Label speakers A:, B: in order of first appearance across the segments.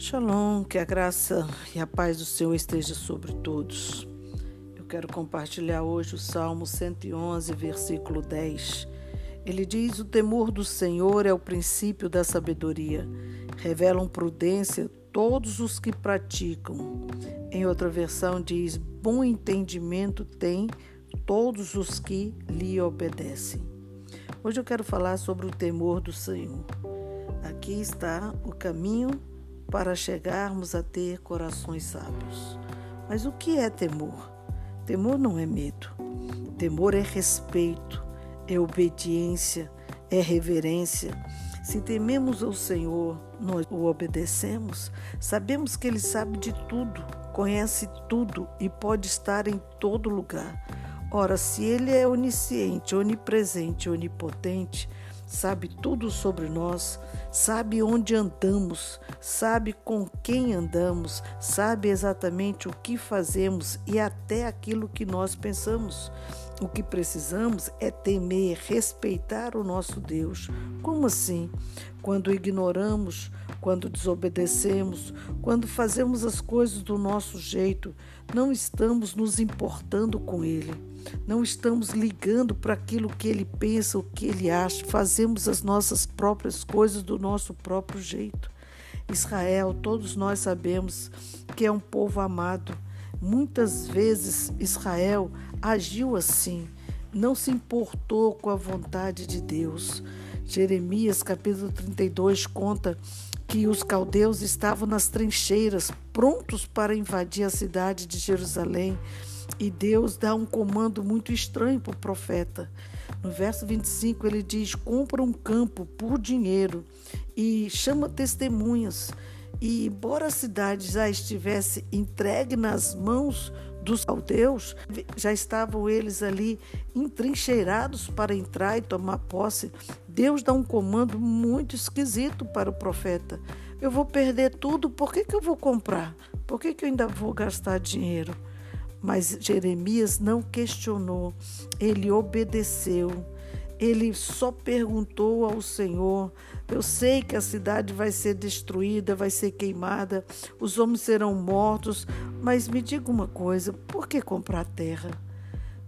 A: Shalom, que a graça e a paz do Senhor esteja sobre todos. Eu quero compartilhar hoje o Salmo 111, versículo 10. Ele diz: O temor do Senhor é o princípio da sabedoria. Revelam prudência todos os que praticam. Em outra versão diz: Bom entendimento tem todos os que lhe obedecem. Hoje eu quero falar sobre o temor do Senhor. Aqui está o caminho para chegarmos a ter corações sábios. Mas o que é temor? Temor não é medo. Temor é respeito, é obediência, é reverência. Se tememos ao Senhor, nós o obedecemos, sabemos que Ele sabe de tudo, conhece tudo e pode estar em todo lugar. Ora, se Ele é onisciente, onipresente, onipotente, sabe tudo sobre nós, sabe onde andamos, sabe com quem andamos, sabe exatamente o que fazemos e até aquilo que nós pensamos. O que precisamos é temer, respeitar o nosso Deus. Como assim? Quando ignoramos, quando desobedecemos, quando fazemos as coisas do nosso jeito, não estamos nos importando com Ele, não estamos ligando para aquilo que Ele pensa, o que Ele acha, fazemos as nossas próprias coisas do nosso próprio jeito. Israel, todos nós sabemos que é um povo amado. Muitas vezes Israel agiu assim, não se importou com a vontade de Deus. Jeremias capítulo 32 conta que os caldeus estavam nas trincheiras, prontos para invadir a cidade de Jerusalém. E Deus dá um comando muito estranho para o profeta. No verso 25 ele diz: compra um campo por dinheiro e chama testemunhas. E embora a cidade já estivesse entregue nas mãos dos caldeus, já estavam eles ali entrincheirados para entrar e tomar posse. Deus dá um comando muito esquisito para o profeta. Eu vou perder tudo, por que, que eu vou comprar? Por que, que eu ainda vou gastar dinheiro? Mas Jeremias não questionou, ele obedeceu. Ele só perguntou ao Senhor: Eu sei que a cidade vai ser destruída, vai ser queimada, os homens serão mortos, mas me diga uma coisa: por que comprar terra?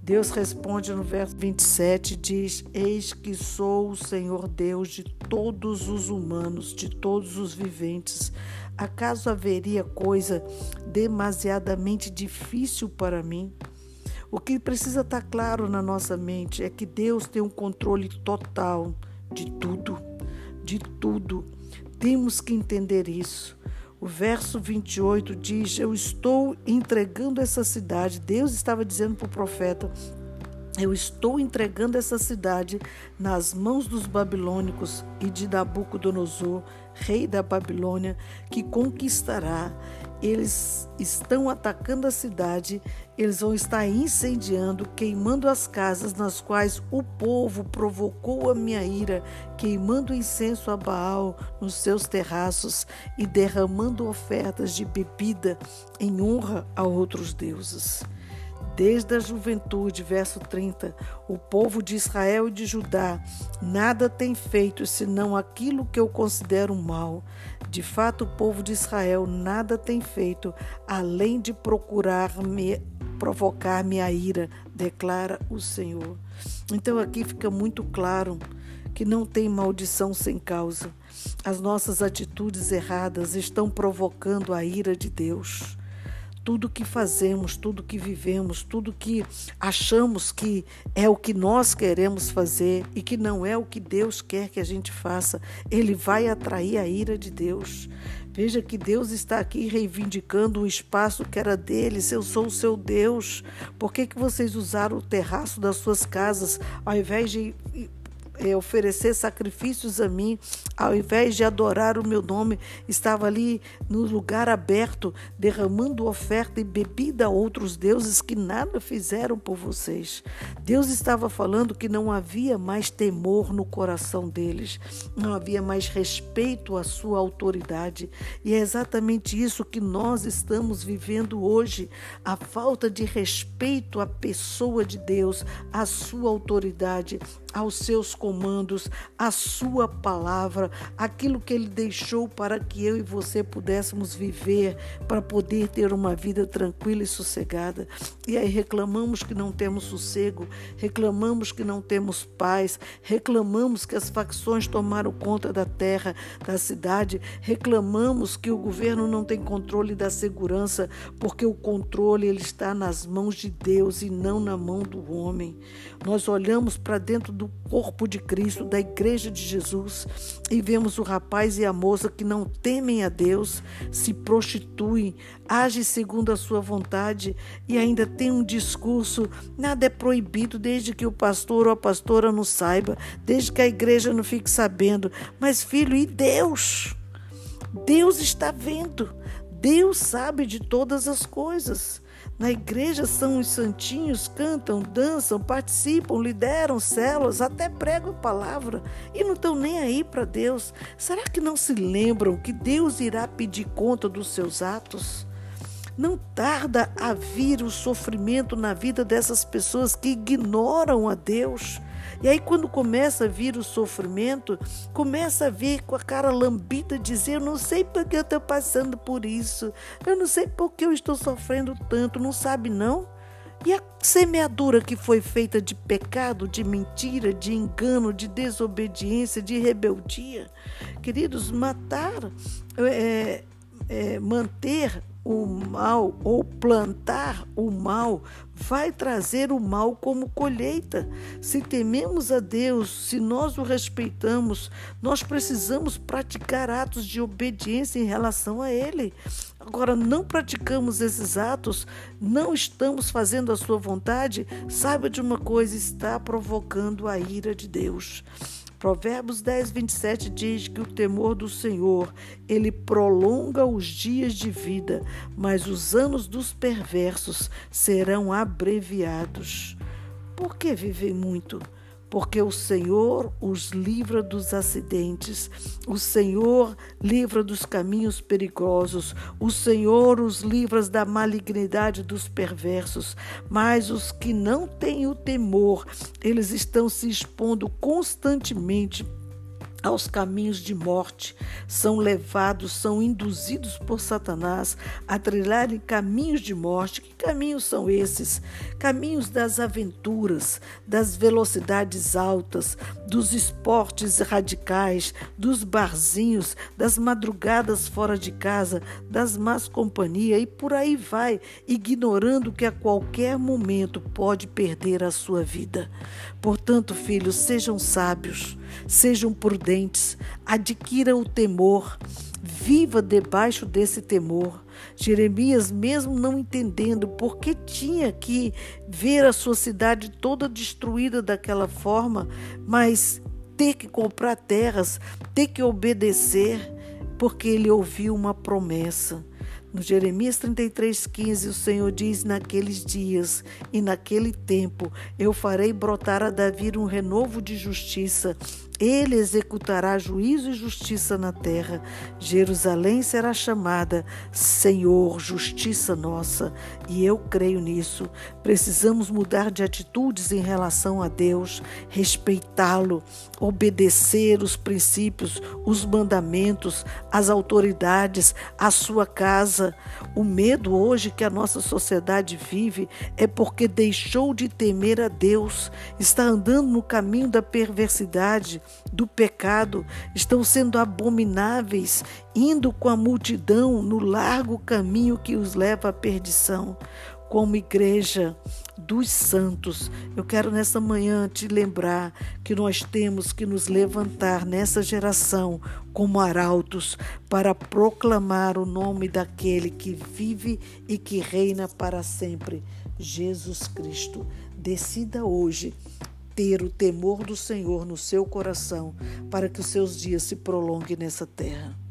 A: Deus responde no verso 27, diz: Eis que sou o Senhor Deus de todos os humanos, de todos os viventes. Acaso haveria coisa demasiadamente difícil para mim? O que precisa estar claro na nossa mente é que Deus tem um controle total de tudo, de tudo. Temos que entender isso. O verso 28 diz: Eu estou entregando essa cidade. Deus estava dizendo para o profeta: Eu estou entregando essa cidade nas mãos dos babilônicos e de Nabucodonosor, rei da Babilônia, que conquistará eles estão atacando a cidade, eles vão estar incendiando, queimando as casas nas quais o povo provocou a minha ira, queimando incenso a Baal nos seus terraços e derramando ofertas de bebida em honra a outros deuses. Desde a juventude, verso 30, o povo de Israel e de Judá nada tem feito senão aquilo que eu considero mal. De fato, o povo de Israel nada tem feito além de procurar me provocar minha ira, declara o Senhor. Então aqui fica muito claro que não tem maldição sem causa. As nossas atitudes erradas estão provocando a ira de Deus tudo que fazemos, tudo que vivemos, tudo que achamos que é o que nós queremos fazer e que não é o que Deus quer que a gente faça, ele vai atrair a ira de Deus. Veja que Deus está aqui reivindicando o espaço que era deles. Eu sou o seu Deus. Por que, que vocês usaram o terraço das suas casas ao invés de oferecer sacrifícios a mim, ao invés de adorar o meu nome, estava ali no lugar aberto, derramando oferta e bebida a outros deuses que nada fizeram por vocês. Deus estava falando que não havia mais temor no coração deles, não havia mais respeito à sua autoridade. E é exatamente isso que nós estamos vivendo hoje: a falta de respeito à pessoa de Deus, à sua autoridade, aos seus comandos, à sua palavra, aquilo que ele deixou para que eu e você pudéssemos viver, para poder ter uma vida tranquila e sossegada. E aí reclamamos que não temos sossego, reclamamos que não temos paz, reclamamos que as facções tomaram conta da terra, da cidade, reclamamos que o governo não tem controle da segurança, porque o controle ele está nas mãos de Deus e não na mão do homem. Nós olhamos para dentro do corpo de Cristo, da igreja de Jesus, e vemos o rapaz e a moça que não temem a Deus, se prostituem, agem segundo a sua vontade e ainda tem um discurso: nada é proibido desde que o pastor ou a pastora não saiba, desde que a igreja não fique sabendo. Mas, filho, e Deus? Deus está vendo. Deus sabe de todas as coisas. Na igreja são os santinhos, cantam, dançam, participam, lideram células, até pregam a palavra e não estão nem aí para Deus. Será que não se lembram que Deus irá pedir conta dos seus atos? Não tarda a vir o sofrimento na vida dessas pessoas que ignoram a Deus. E aí, quando começa a vir o sofrimento, começa a vir com a cara lambida, dizer: Eu não sei por que eu estou passando por isso, eu não sei por que eu estou sofrendo tanto, não sabe não? E a semeadura que foi feita de pecado, de mentira, de engano, de desobediência, de rebeldia? Queridos, matar, é, é, manter o mal ou plantar o mal vai trazer o mal como colheita. Se tememos a Deus, se nós o respeitamos, nós precisamos praticar atos de obediência em relação a Ele. Agora, não praticamos esses atos, não estamos fazendo a Sua vontade, saiba de uma coisa: está provocando a ira de Deus. Provérbios 10, 27 diz que o temor do Senhor, ele prolonga os dias de vida, mas os anos dos perversos serão abreviados. Por que viver muito? Porque o Senhor os livra dos acidentes, o Senhor livra dos caminhos perigosos, o Senhor os livra da malignidade dos perversos, mas os que não têm o temor, eles estão se expondo constantemente aos caminhos de morte, são levados, são induzidos por Satanás a trilharem caminhos de morte. Que caminhos são esses? Caminhos das aventuras, das velocidades altas, dos esportes radicais, dos barzinhos, das madrugadas fora de casa, das más companhias e por aí vai, ignorando que a qualquer momento pode perder a sua vida. Portanto, filhos, sejam sábios Sejam prudentes, adquira o temor, viva debaixo desse temor. Jeremias, mesmo não entendendo por que tinha que ver a sua cidade toda destruída daquela forma, mas ter que comprar terras, ter que obedecer, porque ele ouviu uma promessa. No Jeremias 33,15, o Senhor diz: Naqueles dias e naquele tempo eu farei brotar a Davi um renovo de justiça ele executará juízo e justiça na terra. Jerusalém será chamada Senhor, justiça nossa. E eu creio nisso. Precisamos mudar de atitudes em relação a Deus, respeitá-lo, obedecer os princípios, os mandamentos, as autoridades, a sua casa. O medo hoje que a nossa sociedade vive é porque deixou de temer a Deus, está andando no caminho da perversidade do pecado estão sendo abomináveis, indo com a multidão no largo caminho que os leva à perdição. Como igreja dos santos, eu quero nessa manhã te lembrar que nós temos que nos levantar nessa geração como arautos para proclamar o nome daquele que vive e que reina para sempre, Jesus Cristo. Decida hoje ter o temor do Senhor no seu coração, para que os seus dias se prolonguem nessa terra.